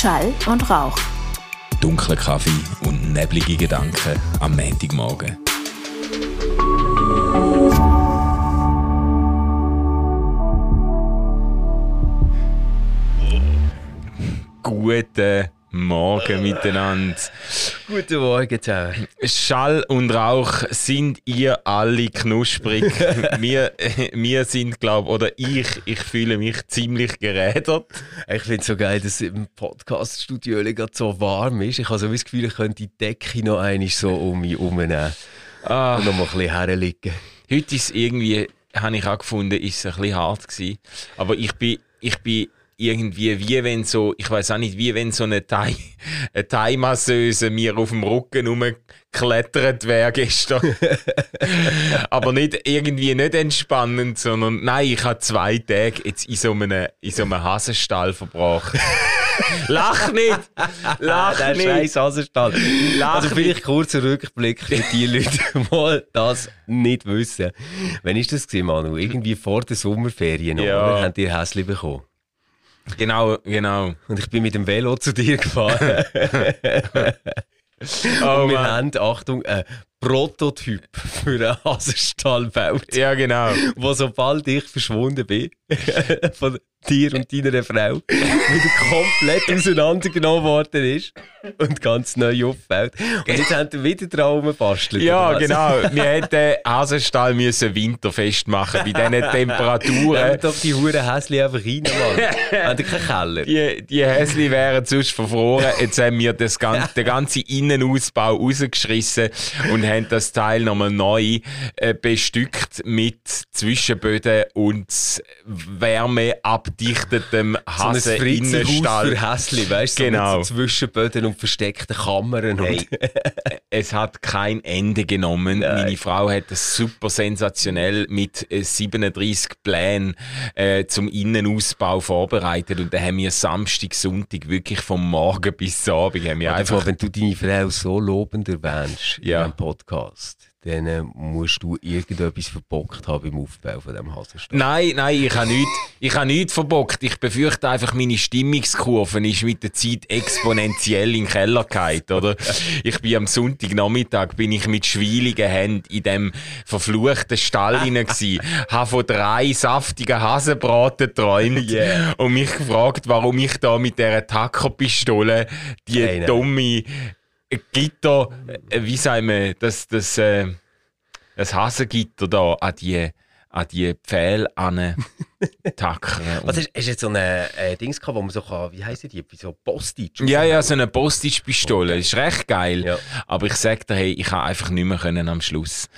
Schall und Rauch. Dunkler Kaffee und neblige Gedanken am Montagmorgen. Guten Morgen miteinander. Guten Morgen zusammen. Schall und Rauch, sind ihr alle knusprig? wir, wir sind, glaube oder ich, ich fühle mich ziemlich gerädert. Ich finde es so geil, dass es im Podcast-Studio so warm ist. Ich habe so das Gefühl, ich könnte die Decke noch einmal so um mich herumnehmen. Ah. Und noch mal ein bisschen herliegen. Heute ist irgendwie, habe ich auch gefunden, ist es ein bisschen hart gewesen. Aber ich bin, ich bin irgendwie wie wenn so, ich weiß auch nicht, wie wenn so eine Thai, eine Thai Masseuse mir auf dem Rücken rumgeklettert wäre gestern. Aber nicht irgendwie nicht entspannend, sondern nein, ich habe zwei Tage jetzt in so einem, in so einem Hasenstall verbracht. Lach nicht! Lach Der nicht! scheiß Hasenstall. Lach also vielleicht kurzer Rückblick für die Leute, die das nicht wissen. Wann ist das gewesen, Manu? Irgendwie vor der Sommerferien, Ja. oder? Habt ihr Häsli bekommen? Genau, genau. Und ich bin mit dem Velo zu dir gefahren. Oh, Und wir Mann. haben, Achtung, einen Prototyp für einen Hasenstall gebaut. Ja, genau. wo sobald ich verschwunden bin, von dir und deiner Frau, wieder komplett auseinandergenommen worden ist und ganz neu aufgebaut. Und jetzt haben wir wieder dran rumbastelt. Ja, genau. Wir hätten Hasenstall müssen winterfest machen bei diesen Temperaturen. doch die Huren Häsli einfach rein, Mann. Haben die keinen Keller? Die, die Häsli wären sonst verfroren. Jetzt haben wir das gan den ganzen Innenausbau rausgeschissen und haben das Teil nochmal neu äh, bestückt mit Zwischenböden und wärmeabdichtetem So ein Fritzenhaus Haseninnenstall. für Häsli, weißt du? Genau. So mit so Zwischenböden und versteckten Kammern. Hey, Und es hat kein Ende genommen. Meine Frau hat das super sensationell mit äh, 37 Plänen äh, zum Innenausbau vorbereitet und da haben wir Samstag, Sonntag wirklich vom Morgen bis Abend haben wir einfach, einfach wenn du deine Frau so lobend erwähnst Ja. in diesem Podcast, dann äh, musst du irgendetwas verbockt haben im Aufbau von diesem Hasenstall. Nein, nein, ich habe nichts, ich habe nichts verbockt. Ich befürchte einfach, meine Stimmungskurve ist mit der Zeit exponentiell in den Keller gefallen, oder? Ich bin am Sonntagnachmittag bin ich mit schwieligen Händen in dem verfluchten Stall hinein gsi, habe von drei saftigen Hasenbraten geträumt Yeah. und mich gefragt, warum ich da mit dieser Tackerpistole die nein. dumme Gitter, äh, wie sagen wir, das, das, äh, das Hasengitter da an die, an die Pfähle an tackern. Was ist, ist jetzt so eine äh, Dings gehabt, wo man so kann, wie heisst die, so Postage? Ja, ja, so eine Postage-Pistole. Das ist recht geil. Ja. Aber ich sag dir, hey, ich habe einfach nicht mehr können am Schluss.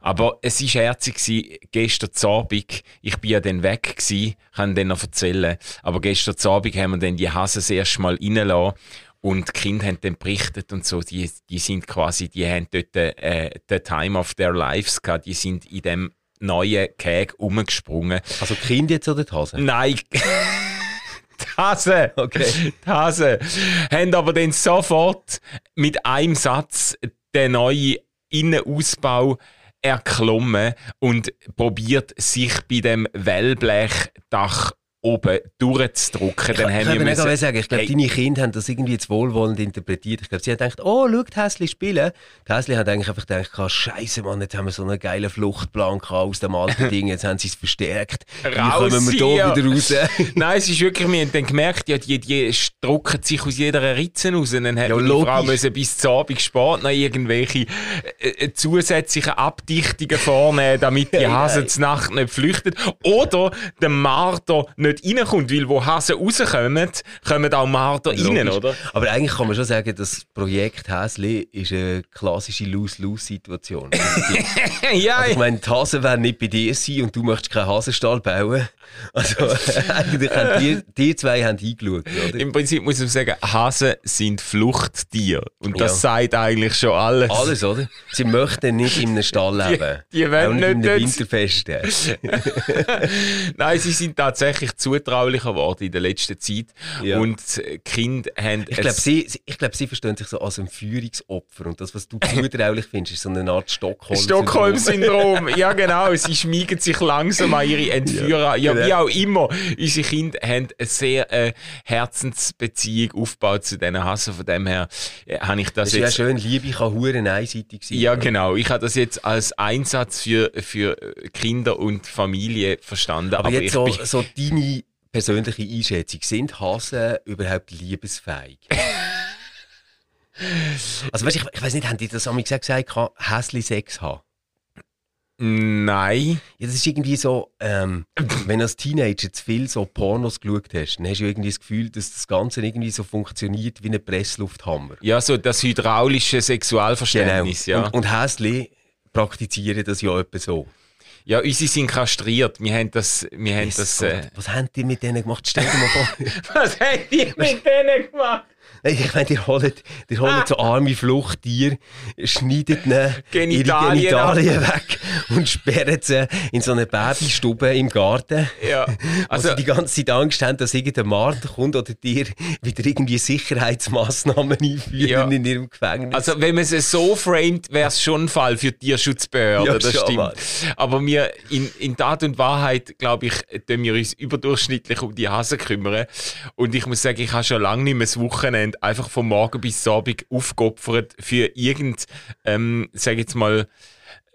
Aber es war herzig, gewesen, gestern Abend, ich bin ja dann weg gewesen, kann dann noch erzählen, aber gestern Abend haben wir dann die Hasen das erste Mal reingelassen und die Kinder haben dann berichtet und so, die, die sind quasi, die haben dort äh, the time of their lives gehabt, die sind in dem neuen Käg umgesprungen. Also die Kinder jetzt oder die Hasen? Nein. Die Hase. Okay. Die Hase. Haben aber dann sofort mit einem Satz den neuen Innenausbau erklommen und probiert sich bei dem Wellblechdach oben durchzudrücken. Dann ich kann wir müssen- sagen, ich glaube, Hey, deine Kinder haben das irgendwie jetzt wohlwollend interpretiert. Ich glaube, sie haben gedacht, oh, schau, die Häsli spielen. Die Häsli eigentlich einfach gedacht, oh, Scheiße, Mann, jetzt haben wir so einen geilen Fluchtplan aus dem alten Ding, jetzt haben sie es verstärkt. Raus kommen wir hier! wieder raus? Nein, es ist wirklich, wir haben dann gemerkt, ja, die, die drucken sich aus jeder Ritze raus. Dann hat Ja, logisch. Frau müssen bis zum Abend spät noch irgendwelche äh, äh, zusätzlichen Abdichtungen vornehmen, damit die Hey, Hasen nein. zur Nacht nicht flüchten. Oder der Marder nicht reinkommt, weil wo Hasen rauskommen, kommen auch Marder rein, oder? Aber eigentlich kann man schon sagen, das Projekt Häsli ist eine klassische Lose-Lose-Situation. ja, Also ich meine, die Hasen werden nicht bei dir sein und du möchtest keinen Hasenstall bauen. Also eigentlich haben die, die zwei haben eingeschaut, oder? im Prinzip muss man sagen, Hasen sind Fluchttiere. Und das Ja. sagt eigentlich schon alles. Alles, oder? Sie möchten nicht in einem Stall leben. die wollen Auch nicht nicht dort- Winterfest. Nein, sie sind tatsächlich zutraulicher geworden in der letzten Zeit. Ja. Und die Kinder haben... Ich glaube, sie, ich glaub, sie verstehen sich so als ein Führungsopfer. Und das, was du zutraulich findest, ist so eine Art Stockholm. Stockholm-Syndrom, ja genau, sie schmiegen sich langsam an ihre Entführer. Ja, genau. wie auch immer. Unsere Kinder haben eine sehr äh, Herzensbeziehung aufgebaut zu diesen Hassen. Von dem her äh, habe ich das, Das ist ja jetzt... schön, Liebe kann huren einseitig sein. Ja, genau. Ich habe das jetzt als Einsatz für, für Kinder und Familie verstanden. Aber, Aber, jetzt so, so deine persönliche Einschätzung. Sind Hasen überhaupt liebesfähig? also weißt, ich, ich weiß nicht, haben die das einmal gesagt, gesagt Häsli Sex haben? Nein. Ja, das ist irgendwie so, ähm, wenn du als Teenager zu viel so Pornos geschaut hast, dann hast du irgendwie das Gefühl, dass das Ganze irgendwie so funktioniert wie ein Presslufthammer. Ja, so das hydraulische Sexualverständnis, ja. Und, und Häsli praktizieren das ja etwa so. Ja, unsere sind kastriert. Wir haben das, wir haben das, äh, Was haben die mit denen gemacht? Stell dir mal vor. Was haben die mit denen gemacht? Nein, Ich meine, die holen, die holen so arme Fluchttiere, schneiden ihnen Genitalien ihre Genitalien weg und sperren sie in so eine Babystube im Garten. Ja. Also, Also, die ganze Zeit Angst haben, dass irgendein Martin kommt oder dir wieder irgendwie Sicherheitsmaßnahmen einführen Ja. in ihrem Gefängnis. also wenn man es so framet, wäre es schon ein Fall für die Tierschutzbehörden, Ja, das stimmt. mal. Aber wir, in, in Tat und Wahrheit, glaube ich, tun wir uns überdurchschnittlich um die Hasen kümmern. Und ich muss sagen, ich habe schon lange nicht mehr das Wochenende einfach von morgen bis Abend aufgeopfert für irgend, ähm, sag jetzt mal,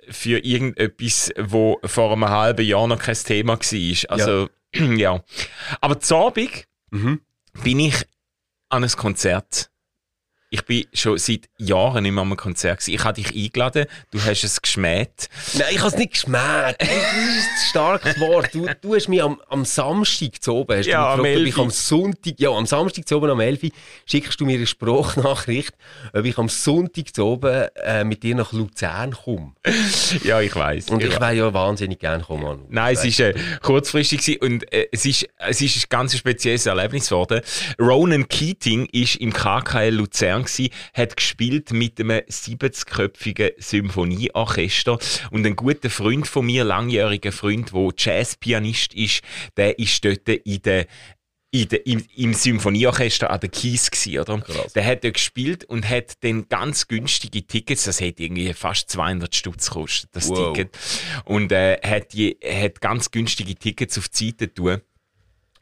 für irgendetwas, wo vor einem halben Jahr noch kein Thema war. Also, ja. Aber zu Abend Mhm. bin ich an ein Konzert. Ich bin schon seit Jahren nicht mehr an einem Konzert. Gewesen. Ich habe dich eingeladen, du hast es geschmäht. Nein, ich habe es nicht geschmäht. Das ist ein starkes Wort. Du, du hast mich am, am Samstag zu oben, hast Ja, du mich gefragt, ob ich 11. am Sonntag, ja, am Samstag zu oben am 11. Uhr schickst du mir eine Sprachnachricht, ob ich am Sonntag zu oben äh, mit dir nach Luzern komme. Ja, ich weiß. Und ich wäre ja wahnsinnig gerne gekommen. Manu. Nein, es war äh, kurzfristig gewesen und äh, es, ist, es ist ein ganz spezielles Erlebnis geworden. Ronan Keating ist im KKL Luzern gewesen, hat gespielt mit einem 70-köpfigen Symphonieorchester und ein guter Freund von mir, langjähriger Freund, der Jazzpianist ist, der ist dort in der in der, im, im Symphonieorchester an der Kies gsi, oder? Krass. Der hat dort gespielt und hat dann ganz günstige Tickets, das hat irgendwie fast 200 Stutz gekostet, das Wow. Ticket. Und äh, hat, die, hat ganz günstige Tickets auf die Seite tun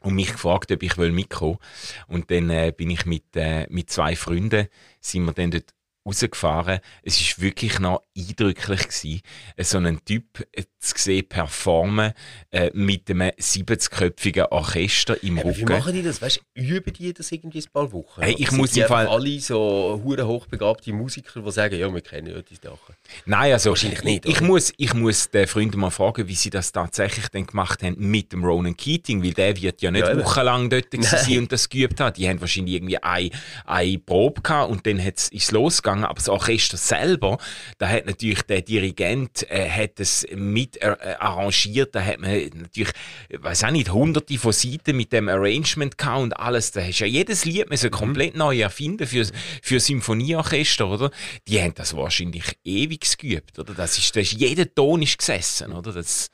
und mich gefragt, ob ich will mitkommen. Und dann äh, bin ich mit, äh, mit zwei Freunden, sind wir dann dort rausgefahren. Es ist wirklich noch eindrücklich gewesen, so einen Typ äh, zu sehen performen äh, mit einem 70-köpfigen Orchester im Hey, wie Rücken. machen die das? Weißt üben die das irgendwie ein paar Wochen? Hey, ich sind muss im Fall- alle so hure hochbegabte Musiker, die sagen, ja, wir kennen ja die Sachen. Nein, also Wahrscheinlich nicht, Ich, muss, ich muss den Freunden mal fragen, wie sie das tatsächlich dann gemacht haben mit dem Ronan Keating, weil der wird ja nicht Ja, wochenlang dort sein und das geübt hat. Die haben wahrscheinlich irgendwie eine, eine Probe gehabt und dann ist es losgegangen. Aber das Orchester selber, da hat natürlich der Dirigent äh, hat es mit äh, arrangiert, da hat man natürlich, ich weiß auch nicht, hunderte von Seiten mit dem Arrangement gehabt und alles. Da hast ja jedes Lied müssen komplett neu erfinden für, für Symphonieorchester, oder? Die haben das wahrscheinlich ewig geübt, oder? Das ist, das ist, jeder Ton ist gesessen, oder? Das,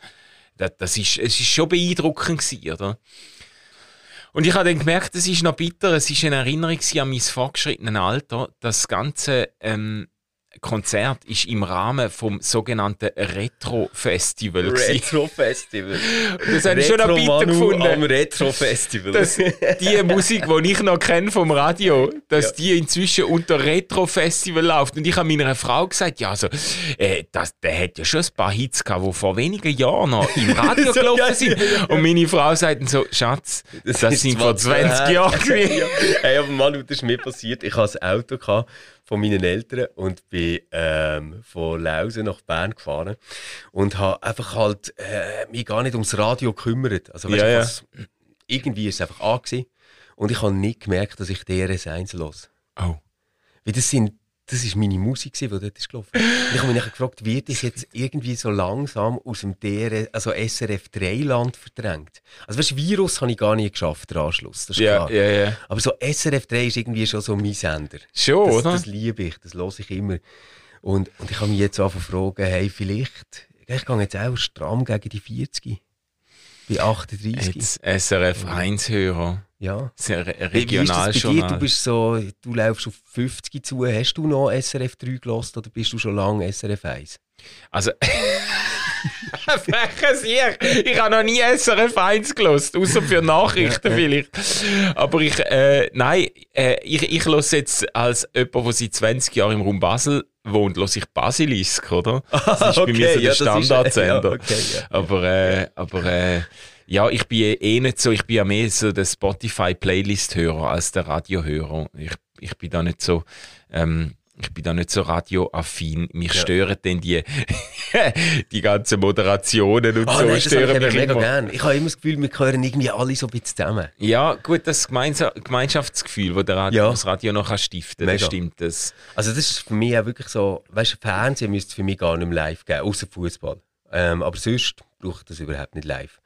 das, das ist, es ist schon beeindruckend gewesen, oder? Und ich habe dann gemerkt, es ist noch bitter, es ist eine Erinnerung an mein fortgeschrittenen Alter. Das ganze ähm, Konzert ist im Rahmen vom sogenannten Retro-Festival. gewesen. Retro-Festival. Das habe ich schon noch bitter gefunden. am Retro-Festival. dass die Musik, die ich noch kenne vom Radio, dass Ja. die inzwischen unter Retro-Festival läuft. Und ich habe meiner Frau gesagt, ja, also, äh, das, der hat ja schon ein paar Hits gehabt, die vor wenigen Jahren noch im Radio So gelaufen sind. Und meine Frau sagt dann so, Schatz, das, sind vor 20 Jahren ja. Hey, aber Manu, das ist mir passiert. Ich hatte ein Auto gehabt von meinen Eltern und bin ähm, von Lausen nach Bern gefahren und habe einfach halt äh, mich gar nicht ums Radio gekümmert. Also weißt, Ja, ja. has- irgendwie ist es einfach an gewesen. und ich habe nicht gemerkt, dass ich DRS1 los. Oh. Weil das sind das ist meine Musik, die dort ist gelaufen. Ich habe mich nachher gefragt, wird das jetzt irgendwie so langsam aus dem DR, also SRF 3-Land verdrängt? Also weißt, du, Virus habe ich gar nicht geschafft, der Anschluss, das ist Ja, klar. ja, ja. Aber so SRF 3 ist irgendwie schon so mein Sender. Schon, Das, oder? das liebe ich, das höre ich immer. Und, und ich habe mich jetzt angefangen fragen, hey, vielleicht, ich gehe jetzt auch stramm gegen die 40. Bei 38. Jetzt SRF 1-Hörer. Ja. Sehr Wie das bei dir? Regionaljournal. Du bist so, du läufst auf 50 zu. Hast du noch SRF 3 gelost oder bist du schon lange SRF 1? Also. Freches Ich! Ich habe noch nie SRF 1 gelost, außer für Nachrichten vielleicht. Aber ich, äh, nein, äh, ich, ich höre jetzt als jemand, der seit 20 Jahren im Raum Basel wohnt, höre ich Basilisk, oder? Das ist bei mir so der ja, Standardsender. ja, okay, ja. Aber, äh, aber äh, ja, ich bin eh nicht so, ich bin ja mehr so der Spotify-Playlist-Hörer als der Radiohörer. Ich, ich bin da nicht so, ähm, ich bin da nicht so radioaffin. Mich Ja. stören dann die, die ganzen Moderationen und Ah, so nein, das stören ich mich mega gern. Ich habe immer das Gefühl, wir gehören irgendwie alle so ein bisschen zusammen. Ja, gut, das Gemeinschaftsgefühl, das der Radio, Ja. das Radio noch kann stiften Mega. das stimmt. Das, Also das ist für mich auch wirklich so, weißt du, Fernsehen müsste es für mich gar nicht mehr live geben, außer Fußball. Ähm, aber sonst braucht das überhaupt nicht live.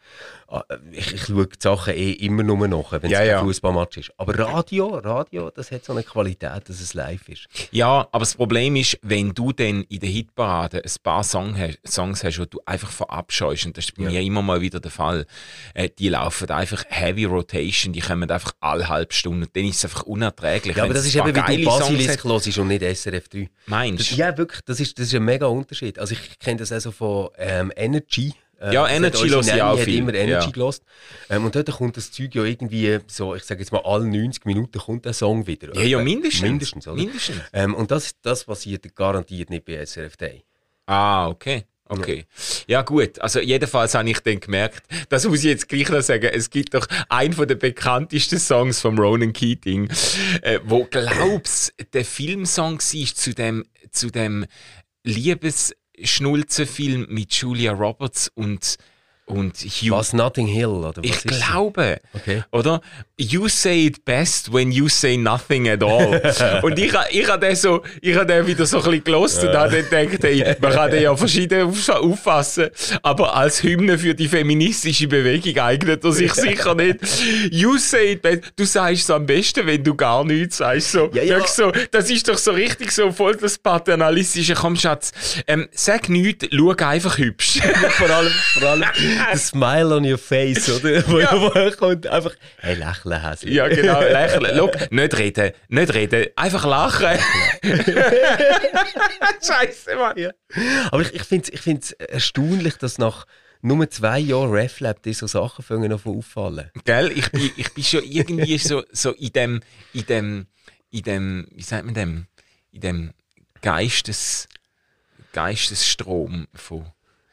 Ah, Ich, ich schaue die Sachen eh immer nur nach, wenn es Ja, kein ja. Fußballmatch ist. Aber Radio, Radio, das hat so eine Qualität, dass es live ist. Ja, aber das Problem ist, wenn du dann in der Hitparade ein paar Song hast, Songs hast, die du einfach verabscheust, und das ist bei Ja. mir immer mal wieder der Fall, äh, die laufen einfach Heavy Rotation, die kommen einfach alle halbe Stunde und dann ist es einfach unerträglich. Ja, aber das ist ein eben, wie du Basilisk hat. hörst und nicht SRF 3. Meinst du? Ja, wirklich, das ist, das ist ein mega Unterschied. Also ich kenne das also von ähm, Energy. Ähm, Ja, Energy ich Nanny auch hat viel, immer Energy ja. gelost. Ähm, und dort kommt das Zeug ja irgendwie so, ich sage jetzt mal, alle 90 Minuten kommt ein Song wieder. Ja, ja, Etwa. mindestens. Mindestens, oder? Mindestens. Ähm, und das, das passiert garantiert nicht bei SRF 3. Ah, okay. Okay. Ja, gut. Also, jedenfalls habe ich dann gemerkt, das muss ich jetzt gleich noch sagen, es gibt doch einen von den bekanntesten Songs von Ronan Keating, äh, wo, glaubst der Filmsong war zu dem, zu dem Liebesschnulzenfilm mit Julia Roberts und, und Hugh. Was, Nothing Hill, oder was Ich glaube. Okay. Oder? You say it best when you say nothing at all. und ich, ich habe den, so, ich hab den wieder so ein bisschen gelost und habe dann gedacht, hey, man kann den ja verschieden auf, auffassen, aber als Hymne für die feministische Bewegung eignet er sich sicher nicht. You say it best. Du sagst es am besten, wenn du gar nichts sagst. So, Ja, ja. So, das ist doch so richtig so voll das paternalistische. Komm, Schatz, ähm, sag nichts, schau einfach hübsch. vor allem, vor allem der Smile on your face, oder? Wo, er kommt, einfach, hey, lächeln, Häschen. Ja, genau, lächeln. Schau, nicht reden, nicht reden, einfach lachen. Scheiße, Mann. Ja. Aber ich, ich finde es ich find's erstaunlich, dass nach nur zwei Jahren RefLab dir so Sachen fangen an auffallen. Gell, ich bin, ich bin schon irgendwie so, so in dem, in dem, in dem, wie sagt man dem, in dem Geistes, Geistesstrom von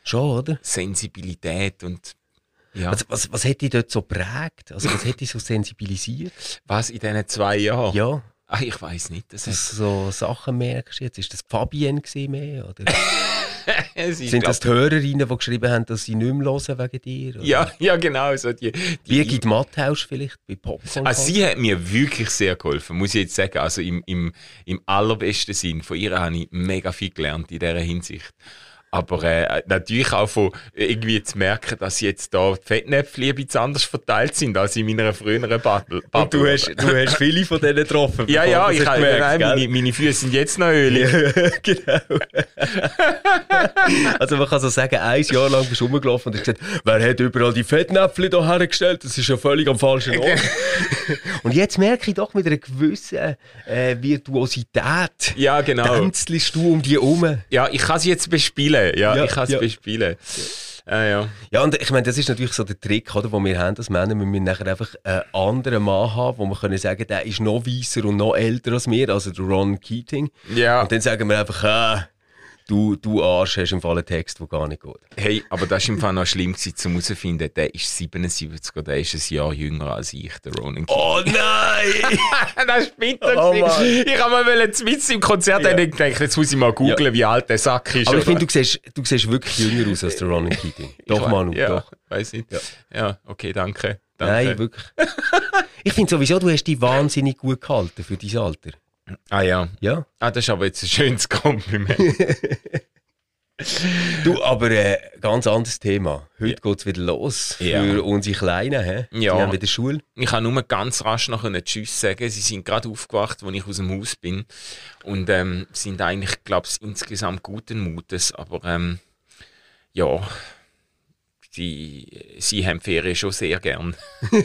Schon, oder? Sensibilität und ja, Was, was, was hat dich dort so prägt? Also was hat dich so sensibilisiert? was in diesen zwei Jahren? Ja, Ah, ich weiß nicht. Das dass du so Sachen merkst jetzt. Ist das Fabienne mehr? Oder sind das die Hörerinnen, die geschrieben haben, dass sie nicht mehr hören wegen dir? Oder? ja, ja, genau. So die, die, Birgit Matthaus vielleicht bei Popcorn? Also sie hat mir wirklich sehr geholfen, muss ich jetzt sagen. Also im, im, im allerbesten Sinn. Von ihr habe ich mega viel gelernt in dieser Hinsicht. Aber äh, natürlich auch von irgendwie zu merken, dass jetzt da die Fettnäpfchen ein bisschen anders verteilt sind als in meiner früheren Bubble. Und du hast, du hast viele von denen getroffen. ja, ja, ich habe, gemerkt, nein, meine, meine Füße sind jetzt noch ölig. genau. also man kann so sagen, ein Jahr lang bist du rumgelaufen und hast gesagt, wer hat überall die Fettnäpfchen da hergestellt? Das ist ja völlig am falschen Ort. und jetzt merke ich doch mit einer gewissen äh, Virtuosität, Ja, genau. tänzelst du um die herum. Ja, ich kann sie jetzt bespielen. Ja, Ja, ich kann sie ja. bespielen. Ah, ja. Ja, und ich meine, das ist natürlich so der Trick, oder, den wir haben als Männer. Wir müssen nachher einfach einen anderen Mann haben, wo wir können sagen, der ist noch weiser und noch älter als wir, also der Ron Keating. ja. Und dann sagen wir einfach, ah, du, du Arsch hast im Fall einen Text, der gar nicht geht. Hey, aber das war im Fall noch schlimm gewesen, zum herauszufinden, der ist 77 oder der ist ein Jahr jünger als ich, der Ronan Keating. Oh nein! das ist bitter. Oh ich habe mal mitten im Konzert Ja. ja. gedacht, jetzt muss ich mal googlen, wie alt der Sack ist. Aber ich finde, du siehst, du siehst wirklich jünger aus als der Ronan Keating. Ich Doch, wei- Manu, ja, doch. Weiß nicht. Ja. Ja. okay, danke. danke. Nein, wirklich. Ich finde sowieso, du hast dich wahnsinnig gut gehalten für dein Alter. Ah ja. Ja. Ah, das ist aber jetzt ein schönes Kompliment. Du, aber äh, ganz anderes Thema. Heute geht's wieder los Ja. für unsere Kleinen. He? Ja. Die haben wieder Schule. ich kann nur ganz rasch noch einen Tschüss sagen. Sie sind gerade aufgewacht, als ich aus dem Haus bin. Und ähm, sind eigentlich, glaube ich, insgesamt guten Mutes. Aber ähm, ja, die, sie haben Ferien schon sehr gern.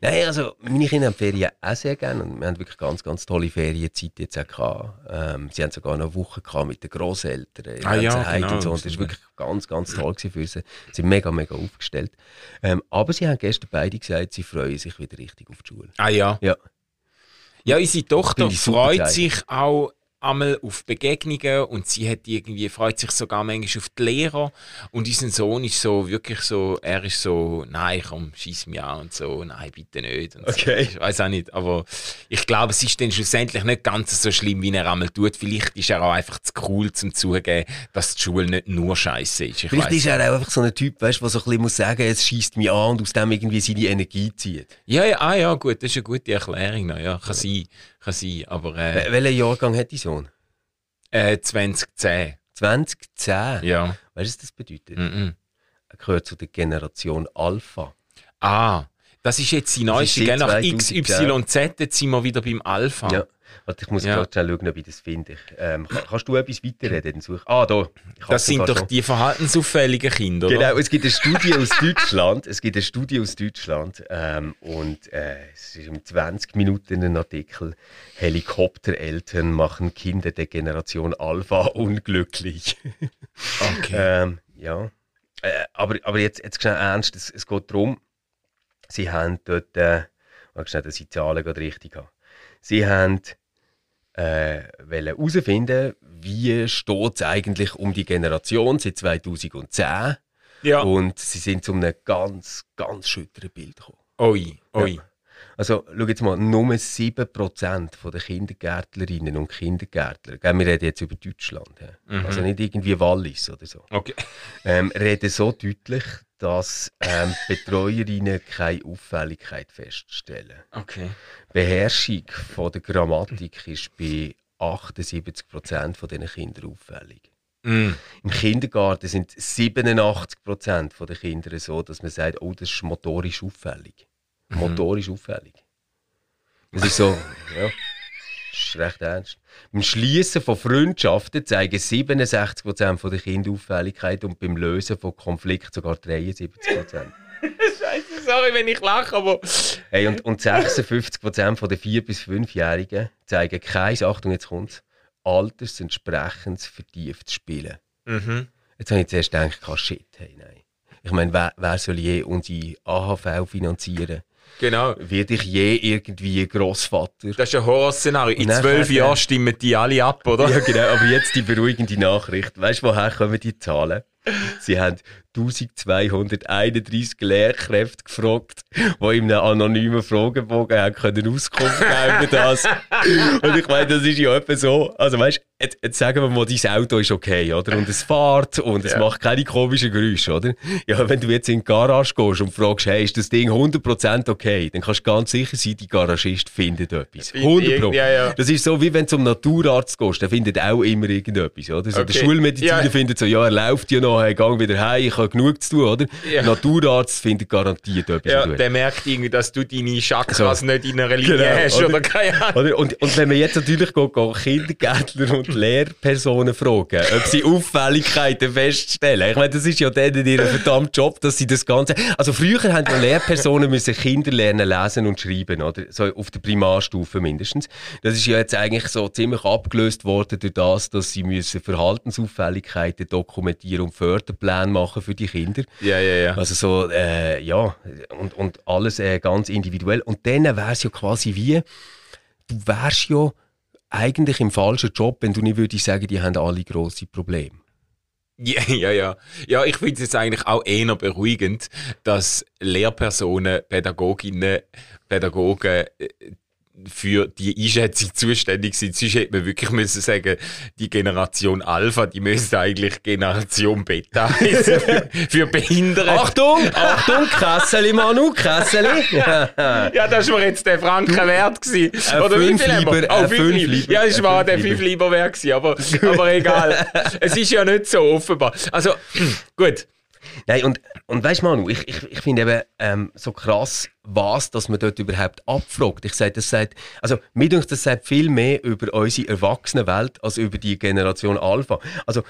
Nein, also meine Kinder haben Ferien auch sehr gerne und wir haben wirklich ganz, ganz tolle Ferienzeit jetzt auch gehabt. Ähm, sie haben sogar noch eine Woche gehabt mit den Großeltern Ah ja, genau, und so. Und das ist wirklich ganz, ganz toll für sie. Sie sind mega, mega aufgestellt. Ähm, aber sie haben gestern beide gesagt, sie freuen sich wieder richtig auf die Schule. Ah ja. Ja. Ja, unsere Tochter freut sich auch einmal auf Begegnungen und sie hat irgendwie, freut sich sogar manchmal auf die Lehrer und unser Sohn ist so wirklich so, er ist so, nein, komm, schieß mich an und so, nein, bitte nicht. Okay. So. Ich weiß auch nicht, aber ich glaube, es ist dann schlussendlich nicht ganz so schlimm, wie er einmal tut. Vielleicht ist er auch einfach zu cool zum zugeben, dass die Schule nicht nur Scheiße ist. Ich Vielleicht ist er auch einfach so ein Typ, weißt, der so ein bisschen muss sagen, es schießt mich an und aus dem irgendwie seine Energie zieht. Ja, ja, ah, ja, gut, das ist eine gute Erklärung. noch, Ja, kann sein, kann sein, aber äh, Wel- Welchen Jahrgang hat dein Sohn? äh, 2010, 2010. ja. Weißt du, was das bedeutet? Mhm. Er gehört zu der Generation Alpha. Ah, das ist jetzt die neueste, Nach 2010. XYZ, jetzt sind wir wieder beim Alpha. Ja. Warte, ich muss Ja. gerade schnell schauen, ob ich das finde. Ähm, kann, kannst du etwas weiterreden? Dann such- Ah, da. Das sind doch schon. die verhaltensauffälligen Kinder, oder? Genau, es gibt eine Studie aus Deutschland. Es gibt eine Studie aus Deutschland ähm, und äh, es ist um 20 Minuten ein Artikel. Helikoptereltern machen Kinder der Generation Alpha unglücklich. Okay. ähm, ja, äh, aber, aber jetzt, jetzt schnell ernst. Es, es geht darum, sie haben dort, äh, schnell, dass ich die Zahlen gerade richtig habe. Sie haben äh, wollen herausfinden, wie steht es eigentlich um die Generation seit 2010 ja. und sie sind zu einem ganz, ganz schütteren Bild gekommen. Oi, oi. Also, schau jetzt mal, nur 7% der Kindergärtlerinnen und Kindergärtler, gell, wir reden jetzt über Deutschland, ja. Mhm. also nicht irgendwie Wallis oder so, Okay. ähm, reden so deutlich, dass ähm, Betreuerinnen keine Auffälligkeit feststellen. Okay. Beherrschung von der Grammatik ist bei 78% von diesen Kindern auffällig. Mm. Im Kindergarten sind 87% der Kinder so, dass man sagt, oh, das ist motorisch auffällig. Motorisch auffällig. Das ist so, ja, ist recht ernst. Beim Schließen von Freundschaften zeigen 67% der Kinder Auffälligkeit und beim Lösen von Konflikten sogar 73%. Scheiße, sorry, wenn ich lache, aber. Hey, und, und 56% der 4- bis 5-Jährigen zeigen kein, Achtung, jetzt kommt's, altersentsprechendes vertieftes Spielen. Mhm. Jetzt habe ich zuerst gedacht, ah, shit, hey, nein. Ich meine, wer, wer soll je unsere AHV finanzieren? Genau. Wird ich je irgendwie Großvater? Das ist ein Horrorszenario. In zwölf Jahren stimmen die alle ab, oder? Ja, genau, aber jetzt die beruhigende Nachricht. Weißt du, woher kommen die Zahlen? Sie haben 1231 Lehrkräfte gefragt, die in einem anonymen Fragebogen haben können Auskunft geben über das. Und ich meine, das ist ja etwa so. Also weißt jetzt, jetzt sagen wir mal, dein Auto ist okay, oder? Und es fährt und es Ja. macht keine komischen Geräusche, oder? Ja, wenn du jetzt in die Garage gehst und fragst, hey, ist das Ding 100% okay? Dann kannst du ganz sicher sein, die Garagist findet etwas. 100 Pro. Ja, ja. Das ist so, wie wenn du zum Naturarzt gehst, der findet auch immer irgendetwas, oder? So, Der Okay. Schulmediziner Ja. findet so, ja, er läuft ja noch, hey, gang wieder heim, habe genug zu tun, oder? Ja. Naturarzt findet garantiert etwas Ja, zu tun. der merkt irgendwie, dass du deine Chakras So. nicht in einer Linie Genau, hast oder? oder, keine Ahnung. Oder? Und, und wenn wir jetzt natürlich go, go Kindergärtner und Lehrpersonen fragen, ob sie Auffälligkeiten feststellen. Ich meine, das ist ja denen ihr verdammter Job, dass sie das Ganze... Also früher haben Lehrpersonen müssen Kinder lernen, lesen und schreiben, oder? So auf der Primarstufe mindestens. Das ist ja jetzt eigentlich so ziemlich abgelöst worden durch das, dass sie müssen Verhaltensauffälligkeiten dokumentieren und Förderpläne machen für die Kinder. Ja, ja, ja. Also so, äh, ja, und, und alles äh, ganz individuell. Und dann wäre es ja quasi wie, du wärst ja eigentlich im falschen Job, wenn du nicht würdest sagen, die haben alle grosse Probleme. Ja, ja, ja. Ja, ich finde es jetzt eigentlich auch eher beruhigend, dass Lehrpersonen, Pädagoginnen, Pädagogen äh, für die Einschätzung zuständig sind. Sonst hätte man wirklich müssen sagen, die Generation Alpha, die müsste eigentlich Generation Beta heißen, für, für Behinderte. Achtung, Achtung, Kesseli, Manu, Kesseli. Ja, das war jetzt der Franken wert gewesen. Oder wie fünf viel haben wir? lieber, Oh, ein fünf lieber. Ja, ein war der lieber. fünf lieber wert gewesen, aber, aber egal. es ist ja nicht so offenbar. Also, gut. Nein, und, und weißt du, Manu, ich, ich, ich finde eben ähm, so krass, was dass man dort überhaupt abfragt. Ich sage, das sagt, also mir denkt, das sagt viel mehr über unsere Erwachsenenwelt als über die Generation Alpha. Also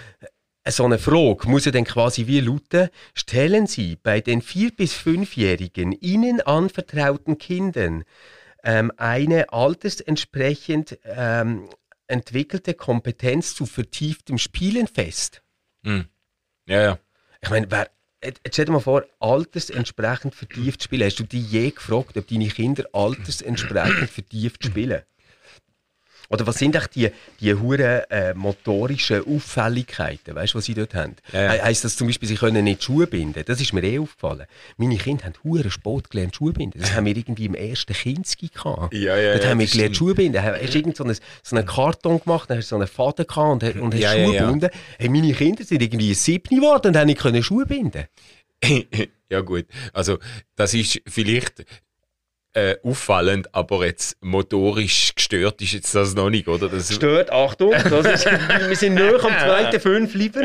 so eine Frage muss ja dann quasi wie lauten, stellen Sie bei den vier- bis fünfjährigen Ihnen anvertrauten Kindern ähm, eine altersentsprechend ähm, entwickelte Kompetenz zu vertieftem Spielen fest. Hm. Ja, ja. Ich meine, wer, jetzt stell dir mal vor, altersentsprechend vertieft spielen. Hast du dich je gefragt, ob deine Kinder altersentsprechend vertieft spielen? Oder was sind echt die, die huren äh, motorischen Auffälligkeiten, weißt du, was sie dort haben? Ja, ja. He heisst das zum Beispiel, sie können nicht Schuhe binden? Das ist mir eh aufgefallen. Meine Kinder haben huren Sport gelernt, Schuhe binden. Das haben wir irgendwie im ersten Kinski gehabt. Ja, ja, Dort ja, haben wir gelernt. Schuhe binden. Hast du irgend so einen, so einen Karton gemacht, dann hast du so einen Faden gehabt und, und hast Ja, Schuhe gebunden. Hey, meine Kinder sind irgendwie sieben geworden und haben nicht können Schuhe binden. ja gut, also das ist vielleicht äh, auffallend, aber jetzt motorisch gestört ist jetzt das noch nicht, oder? Das, Stört, Achtung, das ist, wir sind nur am zweiten Fünf lieber.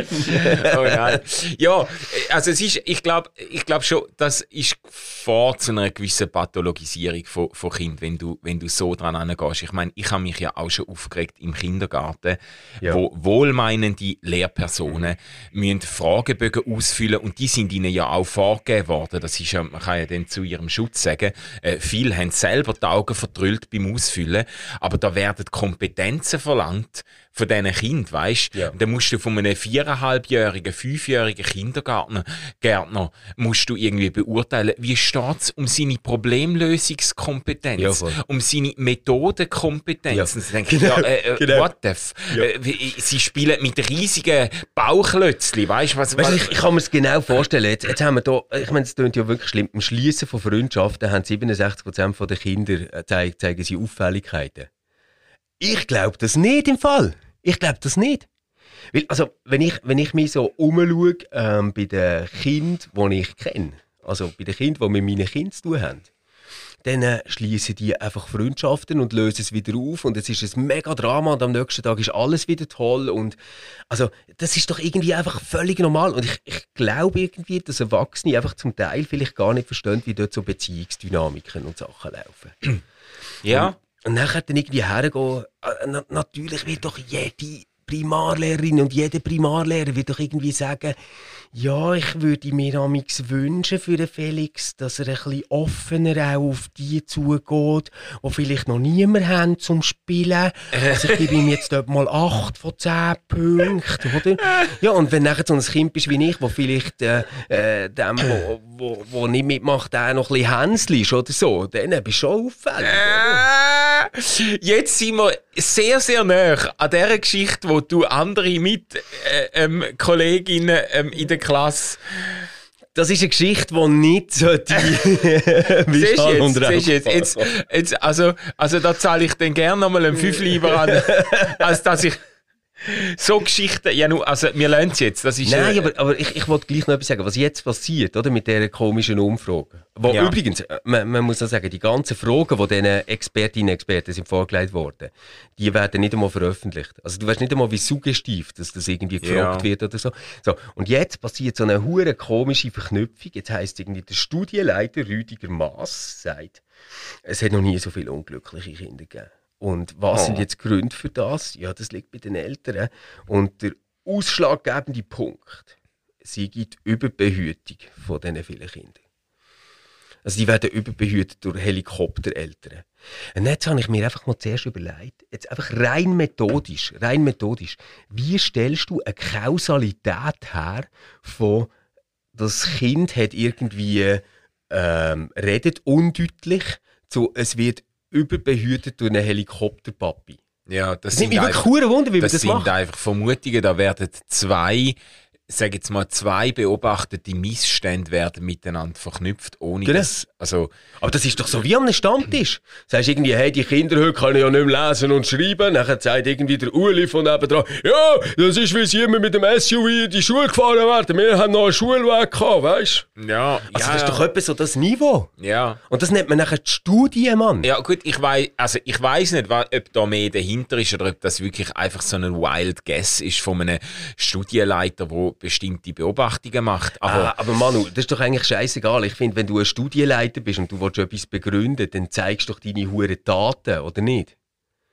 oh nein. Ja, also es ist, ich glaube ich glaub schon, das ist vor zu einer gewissen Pathologisierung von, von Kind, wenn du, wenn du so dran angehst. Ich meine, ich habe mich ja auch schon aufgeregt im Kindergarten, Ja. wo wohlmeinende Lehrpersonen müssen Fragebögen ausfüllen und die sind ihnen ja auch vorgegeben worden. Das ist ja, man kann ja dann zu ihrem Schutz sagen, äh, viele haben selber die Augen verdrüllt beim Ausfüllen, aber da werden Kompetenzen verlangt von diesen Kindern, weißt Ja. Dann musst du von einem viereinhalbjährigen, fünfjährigen Kindergärtner Gärtner, musst du irgendwie beurteilen, wie steht es um seine Problemlösungskompetenz, Ja, voll. um seine Methodenkompetenz. Ja. Und sie denken, ja, äh, äh, Genau. what the f? Äh, sie spielen mit riesigen Bauchlötzli, weißt du, was, Weißt was ich, ich kann mir es genau vorstellen. Jetzt, jetzt haben wir da, ich meine, es klingt ja wirklich schlimm. Beim Schließen von Freundschaften haben 67% der Kinder äh, zei- zeigen sie Auffälligkeiten. Ich glaube das nicht im Fall. Ich glaube das nicht. Weil, also, wenn ich, wenn ich mich so umschaue ähm, bei den Kindern, die ich kenne, also bei den Kindern, die mit meinen Kindern zu tun haben, dann äh, schließen die einfach Freundschaften und lösen es wieder auf und es ist ein mega Drama und am nächsten Tag ist alles wieder toll und also das ist doch irgendwie einfach völlig normal und ich, ich glaube irgendwie, dass Erwachsene einfach zum Teil vielleicht gar nicht verstehen, wie dort so Beziehungsdynamiken und Sachen laufen. ja, Und nachher dann irgendwie hergehen, äh, na, natürlich wird doch jede Primarlehrerin und jeder Primarlehrer wird doch irgendwie sagen, ja, ich würde mir amix wünschen für den Felix, dass er ein bisschen offener auch auf die zugeht, die vielleicht noch niemand haben zum Spielen. Also ich gebe ihm jetzt dort mal 8 von 10 Punkten, oder? Ja, und wenn nachher so ein Kind bist wie ich, wo vielleicht äh, äh, dem, wo, wo, wo nicht mitmacht, der noch ein bisschen Hänsli ist oder so, dann bist du schon auffällig. oder? Jetzt sind wir sehr, sehr nah an der Geschichte, wo du andere mit äh, ähm, Kolleginnen ähm, in der Klasse Das ist eine Geschichte, die nicht wie Siehst du Schall jetzt, jetzt, jetzt, jetzt, also, also da zahle ich dann gerne nochmal einen Fünf lieber an, als dass ich so Geschichten, ja nur, also wir lernen es jetzt, das ist... Nein, äh, aber, aber ich, ich wollte gleich noch etwas sagen, was jetzt passiert, oder, mit dieser komischen Umfrage. Wo Ja. übrigens, äh, man, man muss auch sagen, die ganzen Fragen, die diesen Expertinnen und Experten sind vorgelegt worden, die werden nicht einmal veröffentlicht. Also du weißt nicht einmal, wie suggestiv, dass das irgendwie gefragt Ja. wird oder so. so. Und jetzt passiert so eine hure komische Verknüpfung. Jetzt heisst irgendwie, der Studienleiter Rüdiger Maas sagt, es hat noch nie so viele unglückliche Kinder gegeben. Und was Oh. sind jetzt die Gründe für das? Ja, das liegt bei den Eltern. Und der ausschlaggebende Punkt, sie gibt Überbehütung von diesen vielen Kindern. Also die werden überbehütet durch Helikoptereltern. Und jetzt habe ich mir einfach mal zuerst überlegt, jetzt einfach rein methodisch, rein methodisch, wie stellst du eine Kausalität her von, das Kind hat irgendwie ähm, redet undeutlich, zu es wird überbehütet durch einen Helikopterpapi. ja, das Es nimmt sind, mich wirklich einfach, Wunder, wie das das sind macht. einfach Vermutungen, da werden zwei, sag jetzt mal, zwei beobachtete Missstände werden miteinander verknüpft, ohne Genau. dass, also, Aber das ist doch so wie am Stammtisch. Sagst irgendwie, hey, die Kinder heute können ja nicht mehr lesen und schreiben. Nachher sagt irgendwie der Uli von nebenan, ja, das ist, wie sie immer mit dem SUV in die Schule gefahren werden. Wir haben noch einen Schulweg gehabt, weißt ja, Also ja, das ist doch etwa so das Niveau. ja. Und das nennt man nachher die Studie, Mann. Ja gut, ich weiß, also ich weiß nicht, ob da mehr dahinter ist oder ob das wirklich einfach so ein Wild Guess ist von einem Studienleiter, der bestimmte Beobachtungen macht. Aber Ah, aber Manu, das ist doch eigentlich scheißegal. Ich finde, wenn du ein Studienleiter bist und du willst etwas begründen, dann zeigst du doch deine hure Daten, oder nicht?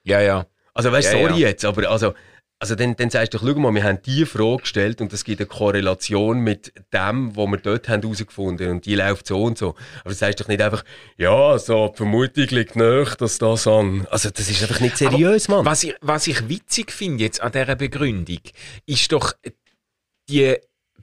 ja, ja, Also weißt Ja, sorry ja. jetzt, aber also Also dann, dann sagst du, schau mal, wir haben die Frage gestellt und es gibt eine Korrelation mit dem, was wir dort haben herausgefunden und die läuft so und so. Aber du sagst doch nicht einfach, ja, so, die Vermutung liegt nach, dass das an... Also das ist einfach nicht seriös, Aber Mann. Was ich, was ich witzig finde jetzt an dieser Begründung, ist doch die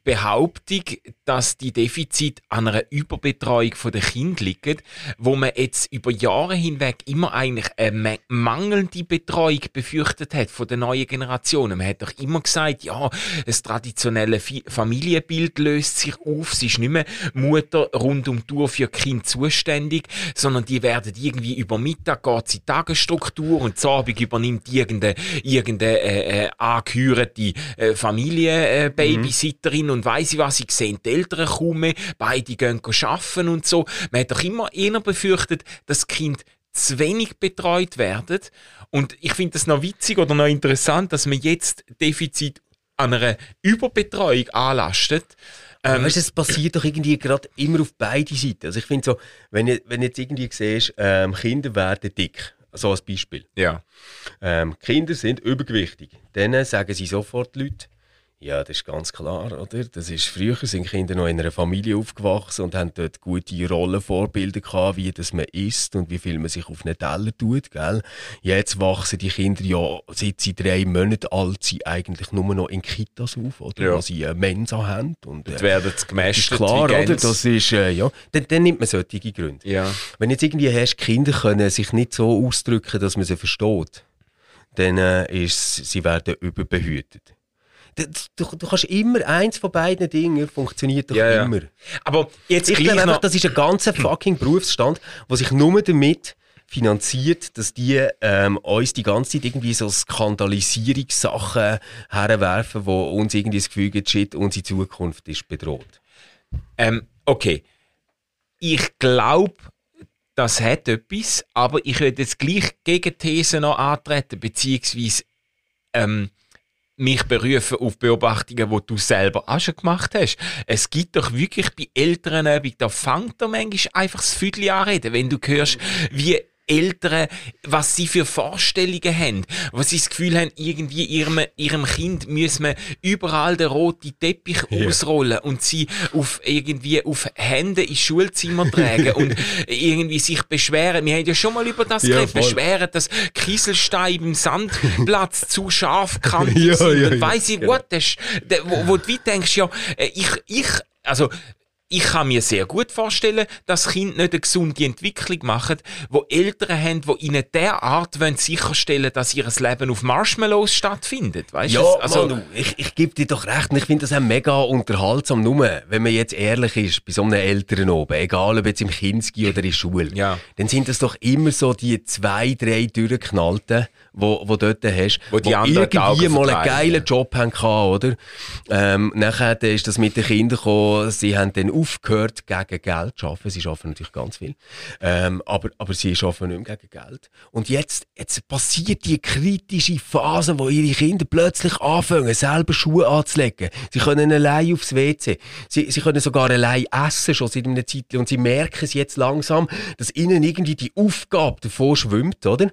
Behauptung, dass die Defizite an einer Überbetreuung der Kinder liegen, wo man jetzt über Jahre hinweg immer eigentlich eine mangelnde Betreuung befürchtet hat von der neuen Generationen. Man hat doch immer gesagt, ja, das traditionelle Familienbild löst sich auf, sie ist nicht mehr Mutter rund um die Uhr für Kind zuständig, sondern die werden irgendwie über Mittag geht sie Tagesstruktur und zu Abend übernimmt irgendeine, irgendeine äh, äh, angehörte äh, Familienbabysitterin mhm. Und weiss ich was, ich sehe die Eltern kaum mehr, beide gehen arbeiten und so. Man hat doch immer eher befürchtet, dass Kinder zu wenig betreut werden. Und ich finde das noch witzig oder noch interessant, dass man jetzt Defizit an einer Überbetreuung anlastet. Ähm, weißt, es passiert doch irgendwie gerade immer auf beide Seiten. Also ich finde so, wenn du wenn jetzt irgendwie siehst, ähm, Kinder werden dick, so als Beispiel. Ja. Ähm, Kinder sind übergewichtig. Dann sagen sie sofort die Leute, ja, das ist ganz klar, oder? Das ist, früher sind Kinder noch in einer Familie aufgewachsen und haben dort gute Rollenvorbilder gehabt, wie das man isst und wie viel man sich auf einen Teller tut, gell? Jetzt wachsen die Kinder ja, seit sie drei Monate alt sind, eigentlich nur noch in Kitas auf, oder? Ja. Wo sie eine Mensa haben. Und, äh, werden sie gemästet, klar, oder? Das ist, äh, ja. Dann, dann nimmt man solche Gründe. Ja. Wenn jetzt irgendwie hast, Kinder können sich nicht so ausdrücken, dass man sie versteht, dann äh, ist, sie werden überbehütet. Du, du, kannst immer eins von beiden Dingen funktioniert doch ja, immer. Ja. Aber jetzt ich glaube einfach, das ist ein ganzer fucking Berufsstand, der sich nur damit finanziert, dass die ähm, uns die ganze Zeit irgendwie so Skandalisierungssachen herwerfen, wo uns irgendwie das Gefühl gibt, shit, unsere Zukunft ist bedroht. Ähm, okay. Ich glaube, das hat etwas, aber ich würde jetzt gleich Gegenthese noch antreten, beziehungsweise ähm, mich berufen auf Beobachtungen, die du selber auch schon gemacht hast. Es gibt doch wirklich bei älteren Übungen, da fängt er manchmal einfach das Viertel anreden, wenn du hörst, wie Eltern, was sie für Vorstellungen haben, was sie das Gefühl haben, irgendwie ihrem, ihrem Kind müssen wir überall den roten Teppich ja. ausrollen und sie auf irgendwie auf Hände ins Schulzimmer tragen und irgendwie sich beschweren. Wir haben ja schon mal über das ja, geredet, beschweren, dass Kieselsteine im Sandplatz zu scharf kantig ja, sind. Ja, und weiss ich, genau. what, das, wo, wo du denkst, ja, äh, ich, ich, also, ich kann mir sehr gut vorstellen, dass Kinder nicht eine gesunde Entwicklung machen, wo Eltern haben, die ihnen derart wollen sicherstellen dass ihr Leben auf Marshmallows stattfindet. Weißt ja, also, Manu, ich, ich gebe dir doch recht. Ich finde das auch mega unterhaltsam. Nur, wenn man jetzt ehrlich ist, bei so einem Eltern oben, egal ob jetzt im Kinski oder in der Schule, ja. dann sind das doch immer so die zwei, drei durchgeknallten, wo, wo dort hast, wo, die wo irgendwie mal einen geilen Job haben oder? Ähm, nachher ist das mit den Kindern gekommen, sie haben dann aufgehört, gegen Geld zu arbeiten. Sie arbeiten natürlich ganz viel. Ähm, aber, aber sie arbeiten nicht mehr gegen Geld. Und jetzt, jetzt passiert die kritische Phase, wo ihre Kinder plötzlich anfangen, selber Schuhe anzulegen. Sie können allein aufs WC. Sie, sie können sogar allein essen, schon seit einer Zeit. Und sie merken es jetzt langsam, dass ihnen irgendwie die Aufgabe davor schwimmt, oder?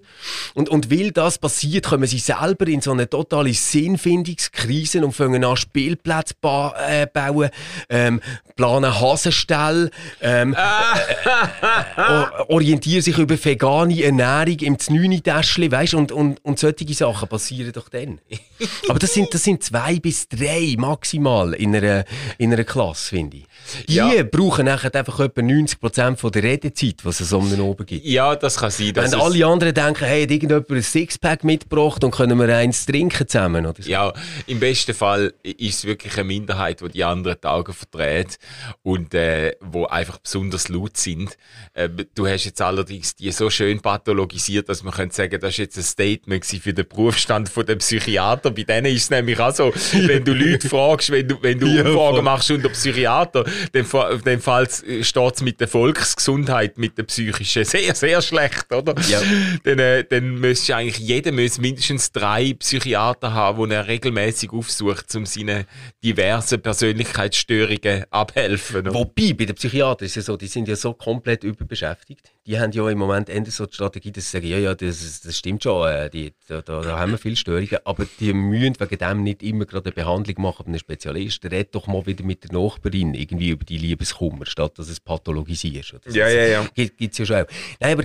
Und, und will das passiert, kommen sie selber in so eine totale Sinnfindungskrise und fangen an, Spielplätze ba äh, bauen, ähm, planen Hasenstall, ähm, äh, orientieren sich über vegane Ernährung im Znüni-Täschchen, weißt und, und, und solche Sachen passieren doch dann. Aber das sind, das sind zwei bis drei maximal in einer, in einer Klasse, finde ich. Die ja. brauchen nachher einfach etwa 90% von der Redezeit, was es um den oben gibt. Ja, das kann sein. Wenn alle anderen denken, hey, hat irgendjemand ein Sixpack mitgebracht und können wir eins trinken zusammen, oder so. Ja, im besten Fall ist es wirklich eine Minderheit, die die anderen die Augen verdreht und äh, wo einfach besonders laut sind. Äh, du hast jetzt allerdings die so schön pathologisiert, dass man könnte sagen, das ist jetzt ein Statement für den Berufsstand von dem Psychiater. Bei denen ist es nämlich auch so, wenn du Leute fragst, wenn du, wenn du ja, Umfragen machst unter Psychiater, dann, dann steht es mit der Volksgesundheit, mit der psychischen sehr, sehr schlecht, oder? Ja. Dann, äh, dann müsste eigentlich jeder müsste mindestens drei Psychiater haben, die er regelmäßig aufsucht, um seine diversen Persönlichkeitsstörungen abhelfen oder? Wobei, bei den Psychiatern ist es ja so, die sind ja so komplett überbeschäftigt. Die haben ja im Moment eher so die Strategie, dass sie sagen, ja, ja, das, das stimmt schon, äh, die, da, da, da haben wir viele Störungen, aber die müssen wegen dem nicht immer gerade eine Behandlung machen bei einem Spezialist. Red doch mal wieder mit der Nachbarin irgendwie über die Liebeskummer, statt dass es pathologisierst. Oder. Ja, ja, ja. Gibt es ja schon auch. Nein, aber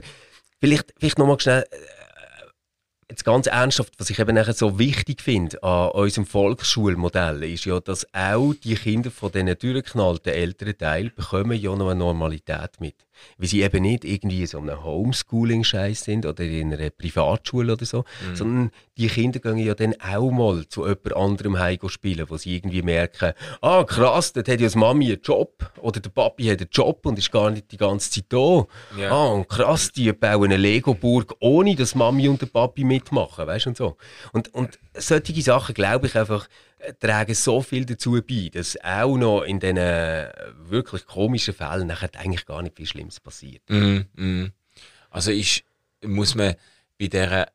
vielleicht, vielleicht nochmal schnell, äh, jetzt ganz ernsthaft, was ich eben so wichtig finde an unserem Volksschulmodell, ist ja, dass auch die Kinder von diesen durchgeknallten älteren Teil bekommen ja noch eine Normalität mit. Weil sie eben nicht irgendwie in so einem Homeschooling-Scheiß sind oder in einer Privatschule oder so, sondern die Kinder gehen ja dann auch mal zu jemand anderem heim spielen, wo sie irgendwie merken, ah krass, dort hat ja die Mami einen Job oder der Papi hat einen Job und ist gar nicht die ganze Zeit da. Ja. Ah, und krass, die bauen eine Lego-Burg, ohne dass Mami und der Papi mitmachen, weißt und so. Und, und solche Sachen, glaube ich einfach, tragen so viel dazu bei, dass auch noch in diesen äh, wirklich komischen Fällen nachher eigentlich gar nicht viel Schlimmes passiert. Mhm, mhm. Also ist, muss man bei dieser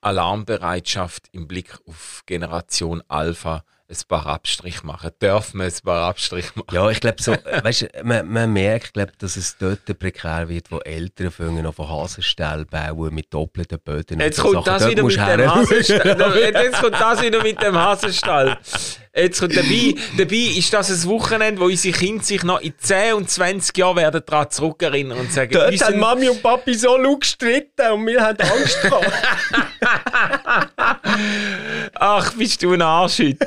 Alarmbereitschaft im Blick auf Generation Alpha ein paar Abstriche machen? Darf man ein paar Abstriche machen? Ja, ich glaube, so, weißt, man, man merkt, glaub, dass es dort prekär wird, wo Eltern fangen auf Hasenstall bauen mit doppelten Böden. Jetzt kommt Sachen. das Dort wieder mit du dem her. Hasenstall. Jetzt kommt das wieder mit dem Hasenstall. Jetzt kommt dabei, dabei ist das ein Wochenende, wo unsere Kinder sich noch in 10 und 20 Jahren werden daran zurückerinnern und sagen, Dort haben Mami und Papi so gestritten und wir haben Angst gehabt. Ach, bist du ein Arsch heute.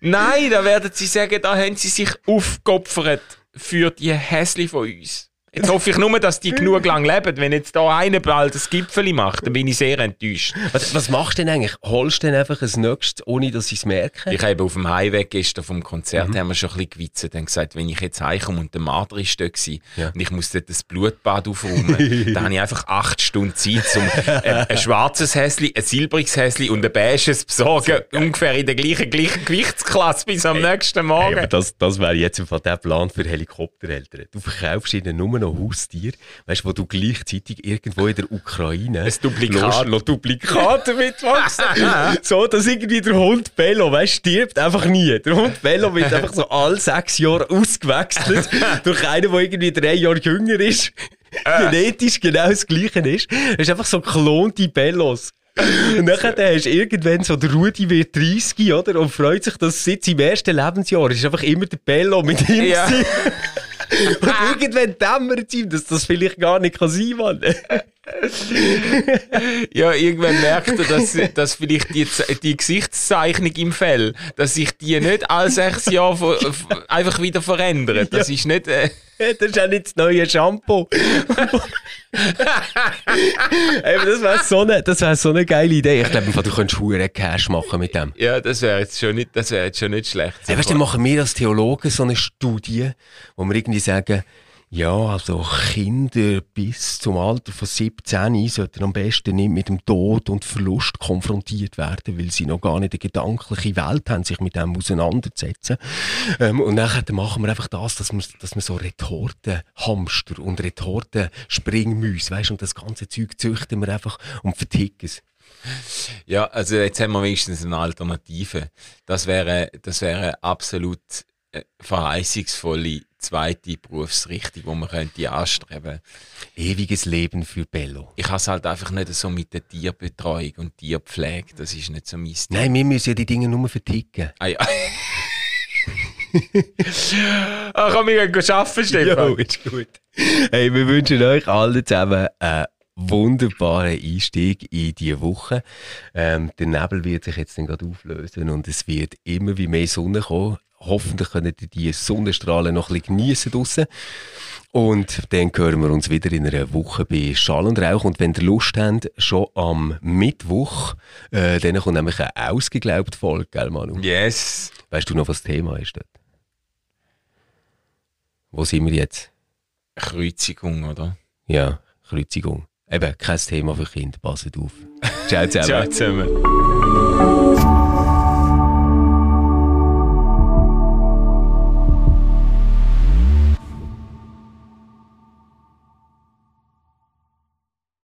Nein, da werden sie sagen, da haben sie sich aufgeopfert für die Häsli von uns. Jetzt hoffe ich nur, dass die genug lang leben. Wenn jetzt da einer bald ein Gipfeli macht, dann bin ich sehr enttäuscht. was, was machst du denn eigentlich? Holst du denn einfach ein nächstes, ohne dass sie es merken? Ich habe auf dem Heimweg gestern vom Konzert Mhm. haben wir schon ein bisschen gewitzelt und gesagt, wenn ich jetzt heimkomme und der Mater ist gewesen, Ja. und ich muss dort das Blutbad aufräumen, dann habe ich einfach acht Stunden Zeit, um ein, ein schwarzes Häsli, ein silbriges Häsli und ein beiges zu besorgen, ungefähr in der gleichen, gleichen Gewichtsklasse bis am nächsten Hey, aber Morgen. das, das wäre jetzt im Fall der Plan für Helikoptereltern. Du verkaufst ihnen nur noch Haustiere, weißt, wo du gleichzeitig irgendwo in der Ukraine Ein Duplikat. noch Duplikate mitwachsen. so, dass irgendwie der Hund Bello, weißt, stirbt einfach nie. Der Hund Bello wird einfach so alle sechs Jahre ausgewechselt durch einen, der irgendwie drei Jahre jünger ist. Genetisch genau das Gleiche ist. Das ist einfach so klonte Bellos. Und dann hast du irgendwann so, der Rudi wird 30, oder? Und freut sich, dass seit seinem ersten Lebensjahr ist einfach immer der Bello mit ihm. Ja. Und irgendwann dämmert ihm, dass das vielleicht gar nicht sein kann. Ja, irgendwann merkt er, dass, dass vielleicht die, die Gesichtszeichnung im Fell, dass sich die nicht alle sechs Jahre einfach wieder verändern. Das ist nicht... Äh, das ist auch nicht das neue Shampoo. Eben, das wäre so, eine, das wär so eine geile Idee. Ich glaube, du könntest hure Cash machen mit dem. ja, das wäre jetzt schon nicht, das wäre jetzt schon nicht schlecht. Hey, weißt du, dann machen wir als Theologen so eine Studie, wo wir irgendwie sagen, ja, also Kinder bis zum Alter von 17 sollten am besten nicht mit dem Tod und Verlust konfrontiert werden, weil sie noch gar nicht eine gedankliche Welt haben, sich mit dem auseinanderzusetzen. Ähm, und dann machen wir einfach das, dass wir, dass wir so Retortenhamster und Retorten-Springmäuse, weißt du, und das ganze Zeug züchten wir einfach und verticken es. Ja, also jetzt haben wir wenigstens eine Alternative. Das wäre, das wäre absolut äh, verheißungsvolle zweite Berufsrichtung, die man könnte anstreben. Ewiges Leben für Bello. Ich habe es halt einfach nicht so mit der Tierbetreuung und Tierpflege. Das ist nicht so mein Ding. Nein, wir müssen ja die Dinge nur verticken. Ah, ja. Ach, komm, wir gehen arbeiten, Stefan. Jo, ist gut. Hey, wir wünschen euch alle zusammen einen wunderbaren Einstieg in diese Woche. Ähm, der Nebel wird sich jetzt dann gerade auflösen und es wird immer wie mehr Sonne kommen. Hoffentlich könnt ihr die Sonnenstrahlen noch ein bisschen geniessen draussen. Und dann hören wir uns wieder in einer Woche bei Schall und Rauch. Und wenn ihr Lust habt, schon am Mittwoch, äh, dann kommt nämlich eine ausgeglaubte Folge, gell, Manu? Yes. Weißt du noch, was das Thema ist dort? Wo sind wir jetzt? Kreuzigung, oder? Ja, Kreuzigung. Eben, kein Thema für Kinder, passet auf. Ciao zusammen. Ciao zusammen.